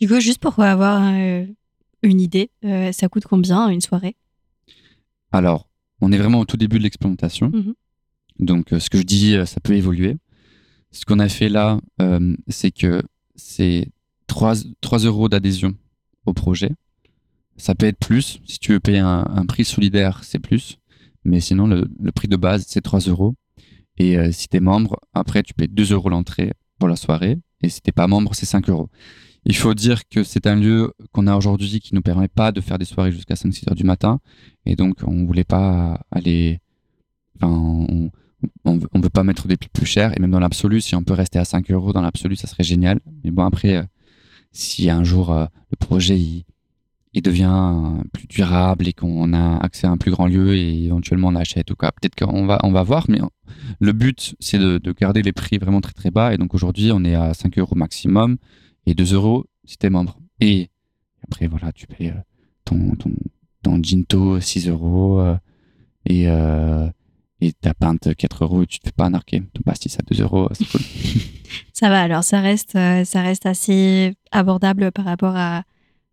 Du coup, juste pour avoir euh, une idée, euh, ça coûte combien une soirée? Alors, on est vraiment au tout début de l'expérimentation. Mhm. Donc, euh, ce que je dis, ça peut évoluer. Ce qu'on a fait là, c'est que c'est 3, 3 euros d'adhésion au projet. Ça peut être plus. Si tu veux payer un, prix solidaire, c'est plus. Mais sinon, le, prix de base, c'est 3 euros. Et euh, si tu es membre, après, tu payes 2 euros l'entrée pour la soirée. Et si t'es pas membre, c'est 5 euros. Il faut dire que c'est un lieu qu'on a aujourd'hui qui nous permet pas de faire des soirées jusqu'à 5-6 heures du matin. Et donc, on voulait pas aller. Enfin, on, on, veut pas mettre des prix plus chers. Et même dans l'absolu, si on peut rester à 5 euros dans l'absolu, ça serait génial. Mais bon, après, euh, si un jour euh, le projet il, devient plus durable et qu'on a accès à un plus grand lieu et éventuellement on achète ou quoi, peut-être qu'on va, on va voir, mais le but c'est de, garder les prix vraiment très très bas et donc aujourd'hui on est à 5 euros maximum et 2 euros si t'es membre. Et après voilà, tu payes euh, ton, ton, ton Ginto 6 euros euh, et, ta pinte 4 euros, tu te fais pas narquer. Ton pastis à 2 euros, c'est cool. ça va, alors ça reste, euh, ça reste assez abordable par rapport à,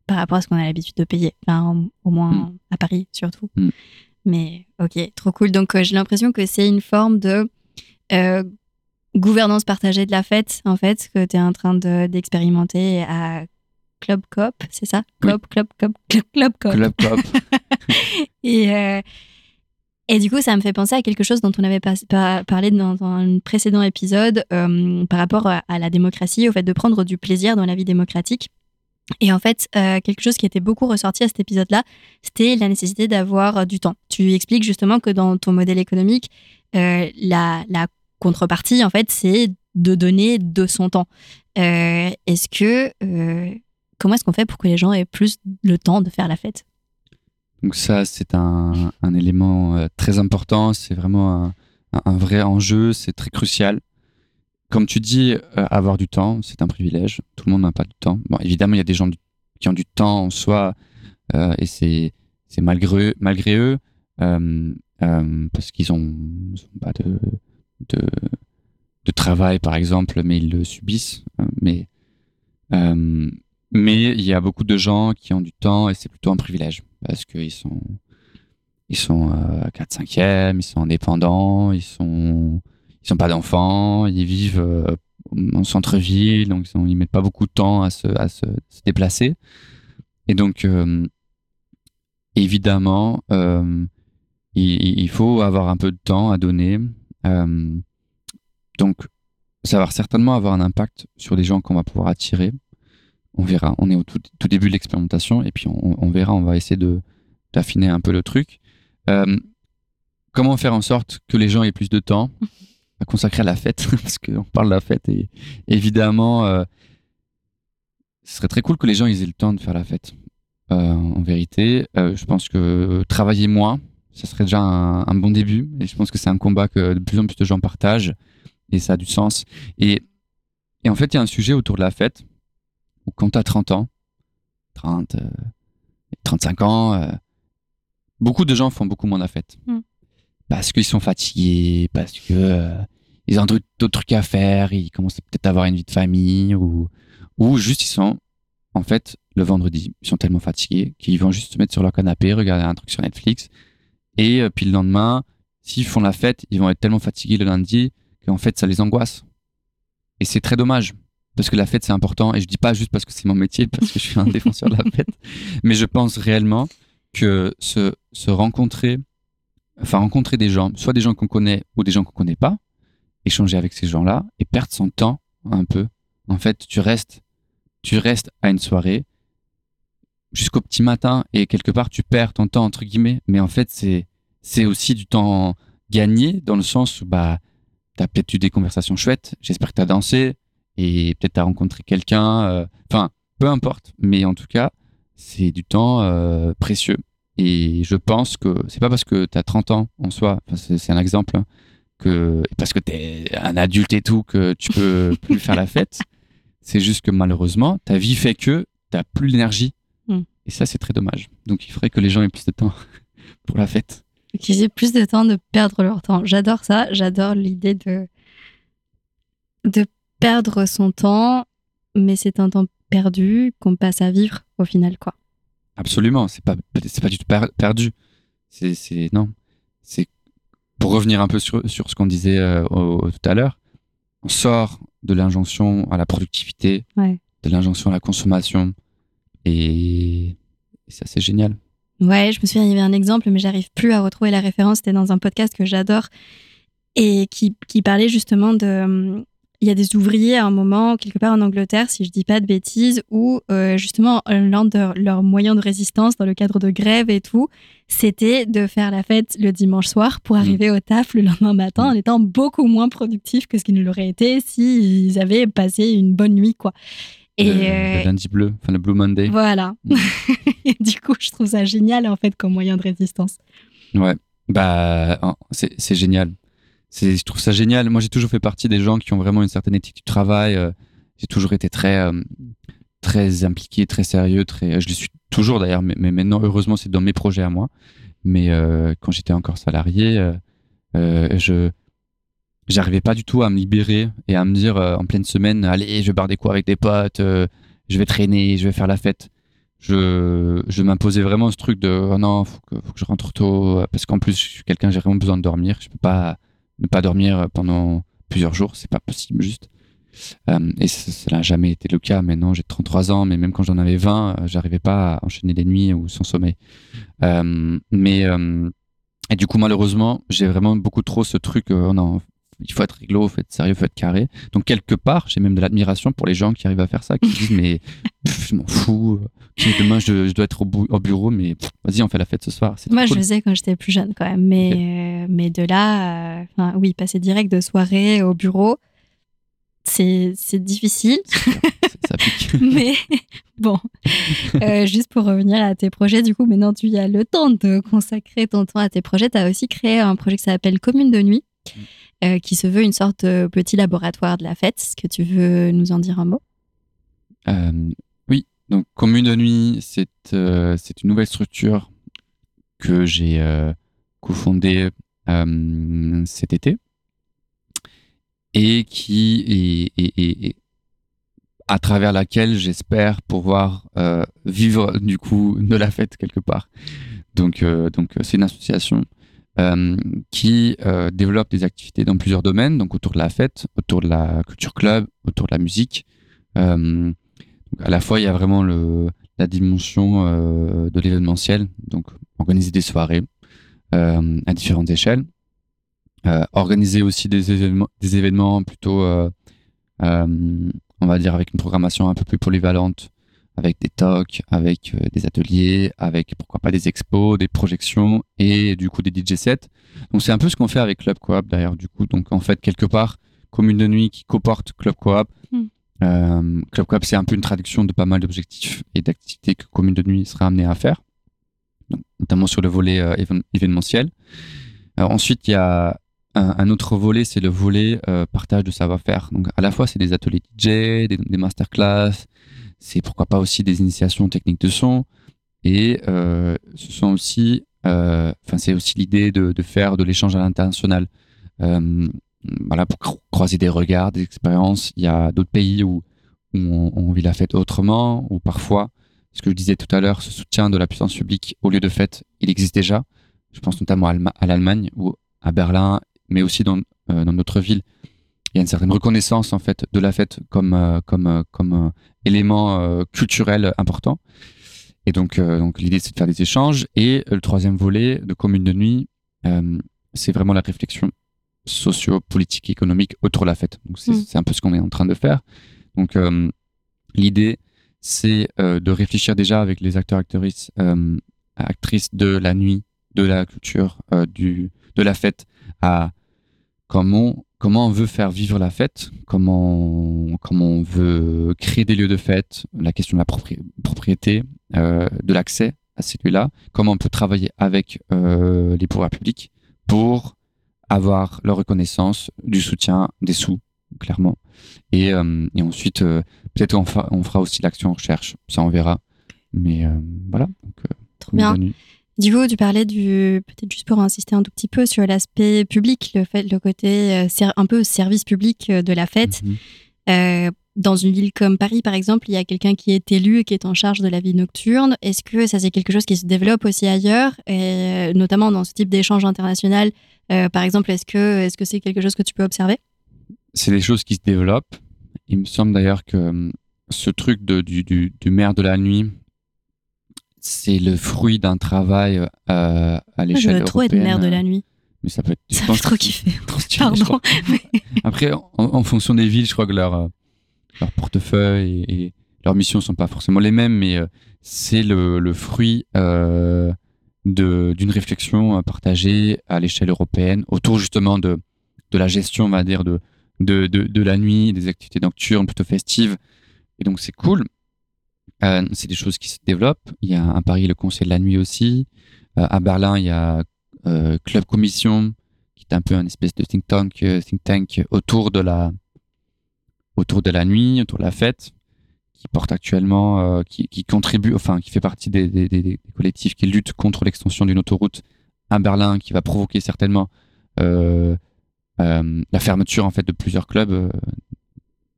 par rapport à ce qu'on a l'habitude de payer. Enfin, au, moins mm. à Paris, surtout. Mm. Mais ok, trop cool. Donc euh, j'ai l'impression que c'est une forme de euh, gouvernance partagée de la fête, en fait, que tu es en train d'expérimenter à Club Cop, c'est ça? Club, Club, Club, Club, Club Cop. Club Cop. et, et du coup, ça me fait penser à quelque chose dont on avait parlé dans, un précédent épisode euh, par rapport à, la démocratie, au fait de prendre du plaisir dans la vie démocratique. Et en fait, euh, quelque chose qui était beaucoup ressorti à cet épisode-là, c'était la nécessité d'avoir du temps. Tu expliques justement que dans ton modèle économique, euh, la, la, contrepartie, en fait, c'est de donner de son temps. est-ce que comment est-ce qu'on fait pour que les gens aient plus le temps de faire la fête? Donc ça, c'est un, élément euh, très important, c'est vraiment un, vrai enjeu, c'est très crucial. Comme tu dis, euh, avoir du temps, c'est un privilège. Tout le monde n'a pas de temps. Bon, évidemment, il y a des gens qui ont du temps en soi, euh, et c'est malgré, malgré eux, parce qu'ils ont, pas de, de, de, travail, par exemple, mais ils le subissent. mais mais il y a beaucoup de gens qui ont du temps et c'est plutôt un privilège parce qu'ils sont ils sont euh, 4 5 e ils sont indépendants, ils sont ils sont pas d'enfants, ils vivent euh, en centre-ville, donc ils, ils mettent pas beaucoup de temps à se, à se, déplacer. Et donc euh, évidemment euh, il, faut avoir un peu de temps à donner. Euh, donc ça va certainement avoir un impact sur les gens qu'on va pouvoir attirer on verra. On est au tout, début de l'expérimentation et puis on, verra. On va essayer de d'affiner un peu le truc. Euh, comment faire en sorte que les gens aient plus de temps à consacrer à la fête? Parce qu'on parle de la fête et évidemment, euh, ce serait très cool que les gens aient le temps de faire la fête. Euh, en vérité, je pense que travailler moins, ça serait déjà un, bon début. Et je pense que c'est un combat que de plus en plus de gens partagent et ça a du sens. Et, et en fait, il y a un sujet autour de la fête quand tu as 30 ans, 30, 35 ans, euh, beaucoup de gens font beaucoup moins la fête. Mm. Parce qu'ils sont fatigués, parce que euh, ils ont d'autres d'autres trucs à faire, ils commencent peut-être à avoir une vie de famille ou, ou juste ils sont, en fait, le vendredi, ils sont tellement fatigués qu'ils vont juste se mettre sur leur canapé, regarder un truc sur Netflix. Et euh, puis le lendemain, s'ils font la fête, ils vont être tellement fatigués le lundi qu'en fait, ça les angoisse. Et c'est très dommage. Parce que la fête, c'est important. Et je dis pas juste parce que c'est mon métier, parce que je suis un défenseur de la fête. Mais je pense réellement que se, rencontrer, enfin rencontrer des gens, soit des gens qu'on connaît ou des gens qu'on connaît pas, échanger avec ces gens-là et perdre son temps un peu. En fait, tu restes, tu restes à une soirée jusqu'au petit matin et quelque part tu perds ton temps entre guillemets. Mais en fait, c'est c'est aussi du temps gagné dans le sens où bah t'as peut-être eu des conversations chouettes. J'espère que t'as dansé et peut-être t'as rencontré quelqu'un. euh, Enfin, peu importe. Mais en tout cas, c'est du temps euh, précieux. Et je pense que c'est pas parce que tu as 30 ans en soi, c'est un exemple, hein, que parce que tu es un adulte et tout, que tu peux plus faire la fête. C'est juste que malheureusement, ta vie fait que tu plus l'énergie. Mm. Et ça, c'est très dommage. Donc il faudrait que les gens aient plus de temps pour la fête. Qu'ils aient plus de temps de perdre leur temps. J'adore ça. J'adore l'idée de, de perdre son temps, mais c'est un temps perdu qu'on passe à vivre au final, quoi. Absolument, c'est pas c'est pas du tout per- perdu. C'est non, c'est pour revenir un peu sur sur ce qu'on disait euh, au- au- tout à l'heure. On sort de l'injonction à la productivité, Ouais. de l'injonction à la consommation, et, c'est génial. Ouais, je me souviens, il y avait un exemple, mais j'arrive plus à retrouver la référence. C'était dans un podcast que j'adore et qui, qui parlait justement de. Il y a des ouvriers à un moment, quelque part en Angleterre, si je dis pas de bêtises, où euh, justement l'un de leurs moyens de résistance dans le cadre de grève et tout, c'était de faire la fête le dimanche soir pour arriver au taf le lendemain matin en étant beaucoup moins productifs que ce qu'ils ne l'auraient été s'ils avaient passé une bonne nuit, quoi. Et le, euh, le lundi bleu, enfin le Blue Monday. voilà. Mm. Et du coup, je trouve ça génial en fait comme moyen de résistance. Ouais, bah c'est génial. Je trouve ça génial. Moi j'ai toujours fait partie des gens qui ont vraiment une certaine éthique du travail. euh, J'ai toujours été très euh, très impliqué, très sérieux. Je le suis toujours d'ailleurs, mais, maintenant heureusement c'est dans mes projets à moi. Mais euh, quand j'étais encore salarié, je j'arrivais pas du tout à me libérer et à me dire en pleine semaine, allez, je vais boire des coups avec des potes, je vais traîner, je vais faire la fête. Je, m'imposais vraiment ce truc de oh non, faut faut que je rentre tôt parce qu'en plus je suis quelqu'un, j'ai vraiment besoin de dormir. Je peux pas ne pas dormir pendant plusieurs jours, c'est pas possible juste. Euh, et ça n'a jamais été le cas. Maintenant, j'ai 33 ans, mais même quand j'en avais 20, euh, j'arrivais pas à enchaîner les nuits ou sans sommeil. Euh, mais euh, et du coup, malheureusement, j'ai vraiment beaucoup trop ce truc. euh, oh il faut être réglo, il faut être sérieux, il faut être carré. Donc quelque part, j'ai même de l'admiration pour les gens qui arrivent à faire ça, qui disent mais pff, je m'en fous. Demain je, je dois être au, bureau, mais vas-y, on fait la fête ce soir. Moi, je cool. faisais quand j'étais plus jeune quand même. Mais, euh, mais de là, euh, oui, passer direct de soirée au bureau, c'est c'est difficile. ça pique. mais bon, Euh, juste pour revenir à tes projets, du coup, maintenant tu as le temps de consacrer ton temps à tes projets. Tu as aussi créé un projet qui s'appelle Commune de nuit, euh, qui se veut une sorte de petit laboratoire de la fête. Est-ce que tu veux nous en dire un mot? Euh, oui, donc Commune de Nuit, c'est euh, une nouvelle structure que j'ai euh, cofondée cet été et qui à travers laquelle j'espère pouvoir vivre du coup de la fête quelque part. Donc donc c'est une association euh, qui euh, développe des activités dans plusieurs domaines, donc autour de la fête, autour de la culture club, autour de la musique. Euh, à la fois, il y a vraiment la dimension euh, de l'événementiel, donc organiser des soirées à différentes échelles, organiser aussi des événements, des événements plutôt, on va dire, avec une programmation un peu plus polyvalente, avec des talks, avec euh, des ateliers, avec pourquoi pas des expos, des projections et du coup des DJ sets. Donc c'est un peu ce qu'on fait avec Club Coop d'ailleurs, du coup. Donc en fait, quelque part, commune de nuit qui comporte Club Coop. Mm. Euh, Club Coop, c'est un peu une traduction de pas mal d'objectifs et d'activités que Commune de Nuit sera amené à faire, donc, notamment sur le volet euh, évén- événementiel. Ensuite, il y a un, autre volet, c'est le volet euh, partage de savoir-faire. Donc, à la fois, c'est des ateliers DJ, des, masterclass, c'est pourquoi pas aussi des initiations techniques de son, et euh, ce sont aussi Enfin, c'est aussi l'idée de, faire de l'échange à l'international. voilà, pour croiser des regards, des expériences. Il y a d'autres pays où, où on, vit la fête autrement, ou parfois, ce que je disais tout à l'heure, ce soutien de la puissance publique au lieu de fête, il existe déjà. Je pense notamment à l'Allemagne ou à Berlin, mais aussi dans, dans notre ville il y a une certaine reconnaissance en fait de la fête comme euh, comme euh, comme euh, élément culturel important. Et donc donc l'idée c'est de faire des échanges et le troisième volet de commune de nuit c'est vraiment la réflexion socio-politique économique autour de la fête. Donc c'est mm. un peu ce qu'on est en train de faire. Donc l'idée c'est de réfléchir déjà avec les acteurs actrices actrices de la nuit, de la culture, du de la fête à comment comment on veut faire vivre la fête, comment, comment on veut créer des lieux de fête, la question de la propriété, euh, de l'accès à ces lieux-là, comment on peut travailler avec euh, les pouvoirs publics pour avoir leur reconnaissance, du soutien, des sous, clairement. Et, euh, et ensuite, peut-être on, on, fera aussi l'action recherche, ça on verra. Mais voilà. Donc, Trop bien. Du coup, tu parlais du, peut-être juste pour insister un tout petit peu sur l'aspect public, le fait, le côté euh, un peu service public euh, de la fête. Mhm. Euh, dans une ville comme Paris, par exemple, il y a quelqu'un qui est élu et qui est en charge de la vie nocturne. Est-ce que ça, c'est quelque chose qui se développe aussi ailleurs, et notamment dans ce type d'échange international Par exemple, est-ce que c'est quelque chose que tu peux observer? C'est des choses qui se développent. Il me semble d'ailleurs que hum, ce truc de, du, du, du, maire de la nuit, c'est le fruit d'un travail euh, à l'échelle européenne. trop être mère de la nuit. Mais ça peut être. Ça fait trop kiffer. Pardon. Après, en, fonction des villes, je crois que leur, euh, leur portefeuille et, leurs missions sont pas forcément les mêmes, mais euh, c'est le, le, fruit euh, d'une réflexion partagée à l'échelle européenne autour justement de, de la gestion, on va dire, de, de, de, de la nuit, des activités nocturnes plutôt festives. Et donc, c'est cool. Euh, c'est des choses qui se développent. Il y a à Paris le Conseil de la nuit aussi. Euh, à Berlin, il y a euh, Club Commission, qui est un peu un espèce de think tank, think tank autour de la autour de la nuit, autour de la fête, qui porte actuellement, qui, qui, contribue, enfin, qui fait partie des, des, des, collectifs qui luttent contre l'extension d'une autoroute à Berlin, qui va provoquer certainement la fermeture en fait de plusieurs clubs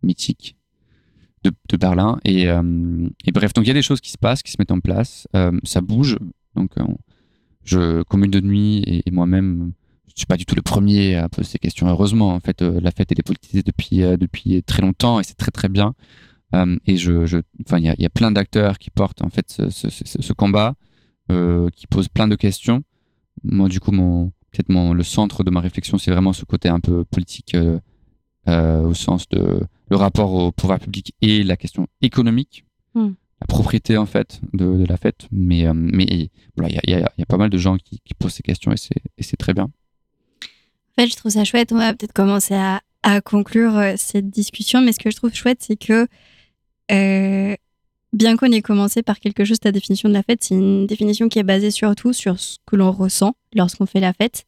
mythiques de, Berlin. Et, euh, et, bref, donc il y a des choses qui se passent, qui se mettent en place. Euh, ça bouge. Donc, euh, je, commune de nuit et, moi-même, je suis pas du tout le premier à poser ces questions. Heureusement, en fait, la fête est politisée depuis, depuis très longtemps et c'est très très bien. et je, il y a, plein d'acteurs qui portent en fait ce, combat, qui posent plein de questions. Moi, du coup, peut-être le centre de ma réflexion, c'est vraiment ce côté un peu politique au sens de le rapport au pouvoir public et la question économique, hmm. la propriété en fait de, la fête. Mais euh, mais voilà, il y a, y a, pas mal de gens qui, posent ces questions et c'est très bien. En fait, je trouve ça chouette. On va peut-être commencer à, à, conclure euh, cette discussion, mais ce que je trouve chouette, c'est que euh, bien qu'on ait commencé par quelque chose, ta définition de la fête, c'est une définition qui est basée surtout sur ce que l'on ressent lorsqu'on fait la fête.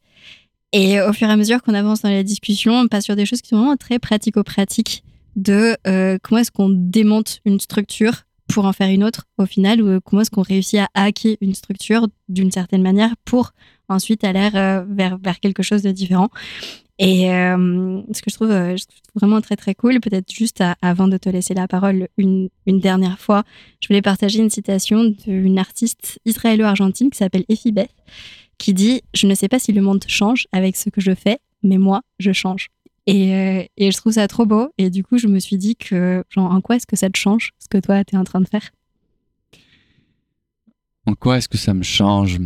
Et au fur et à mesure qu'on avance dans la discussion, on passe sur des choses qui sont vraiment très pratico-pratiques de euh, comment est-ce qu'on démonte une structure pour en faire une autre au final, ou euh, comment est-ce qu'on réussit à hacker une structure d'une certaine manière pour ensuite aller euh, vers, vers quelque chose de différent. Et ce que je trouve, vraiment très très cool, peut-être juste avant de te laisser la parole une, une, dernière fois, je voulais partager une citation d'une artiste israélo-argentine qui s'appelle Effie Beth, qui dit Je ne sais pas si le monde change avec ce que je fais, mais moi, je change. Et, et, je trouve ça trop beau. Et du coup, je me suis dit que, genre, en quoi est-ce que ça te change, ce que toi, tu es en train de faire? En quoi est-ce que ça me change?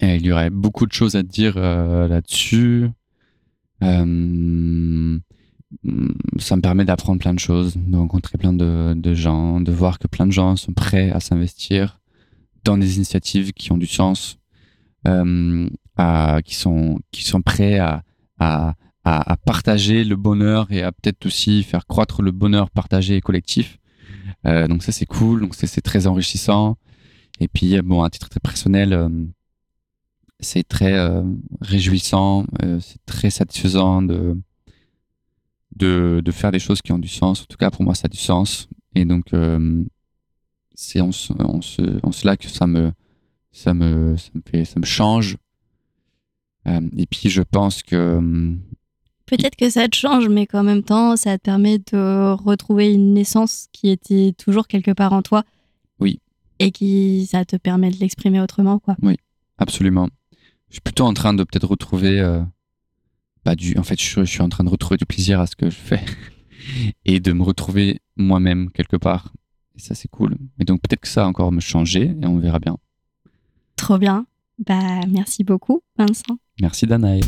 Et Il y aurait beaucoup de choses à dire euh, là-dessus. Euh, ça me permet d'apprendre plein de choses, de rencontrer plein de, gens, de voir que plein de gens sont prêts à s'investir dans des initiatives qui ont du sens, euh, qui, sont, qui sont prêts à, à, partager le bonheur et à peut-être aussi faire croître le bonheur partagé et collectif. Euh, donc ça c'est cool, donc c'est très enrichissant. Et puis bon, à titre très personnel, euh, c'est très euh, réjouissant, c'est très satisfaisant de, de, de faire des choses qui ont du sens. En tout cas pour moi ça a du sens. Et donc c'est en, en, en, cela que ça me ça me, ça me fait, ça me change. Euh, et puis je pense que hum, Peut-être que ça te change, mais qu'en même temps, ça te permet de retrouver une essence qui était toujours quelque part en toi. Oui. Et qui, ça te permet de l'exprimer autrement, quoi. absolument, je suis plutôt en train de peut-être retrouver, euh, bah, du, en fait, je, je suis en train de retrouver du plaisir à ce que je fais et de me retrouver moi-même quelque part. Et ça, c'est cool. Et donc peut-être que ça va encore me changer et on verra bien. Trop bien. Bah, merci beaucoup, Vincent. Merci Danae.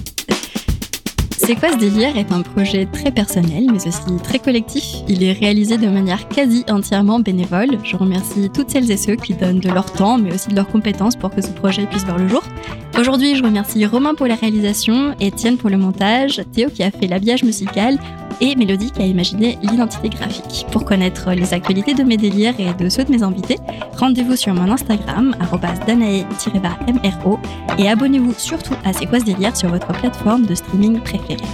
C'est quoi ce délire est un projet très personnel, mais aussi très collectif. Il est réalisé de manière quasi entièrement bénévole. Je remercie toutes celles et ceux qui donnent de leur temps, mais aussi de leurs compétences pour que ce projet puisse voir le jour. Aujourd'hui, je remercie Romain pour la réalisation, Étienne pour le montage, Théo qui a fait l'habillage musical et Mélodie qui a imaginé l'identité graphique. Pour connaître les actualités de mes délires et de ceux de mes invités, rendez-vous sur mon Instagram, danae-mro, et abonnez-vous surtout à C'est quoi ce délire sur votre plateforme de streaming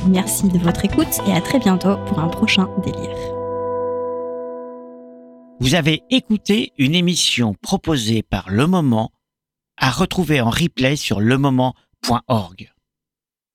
Merci de votre écoute et à très bientôt pour un prochain délire. Vous avez écouté une émission proposée par Le Moment à retrouver en replay sur lemoment.org.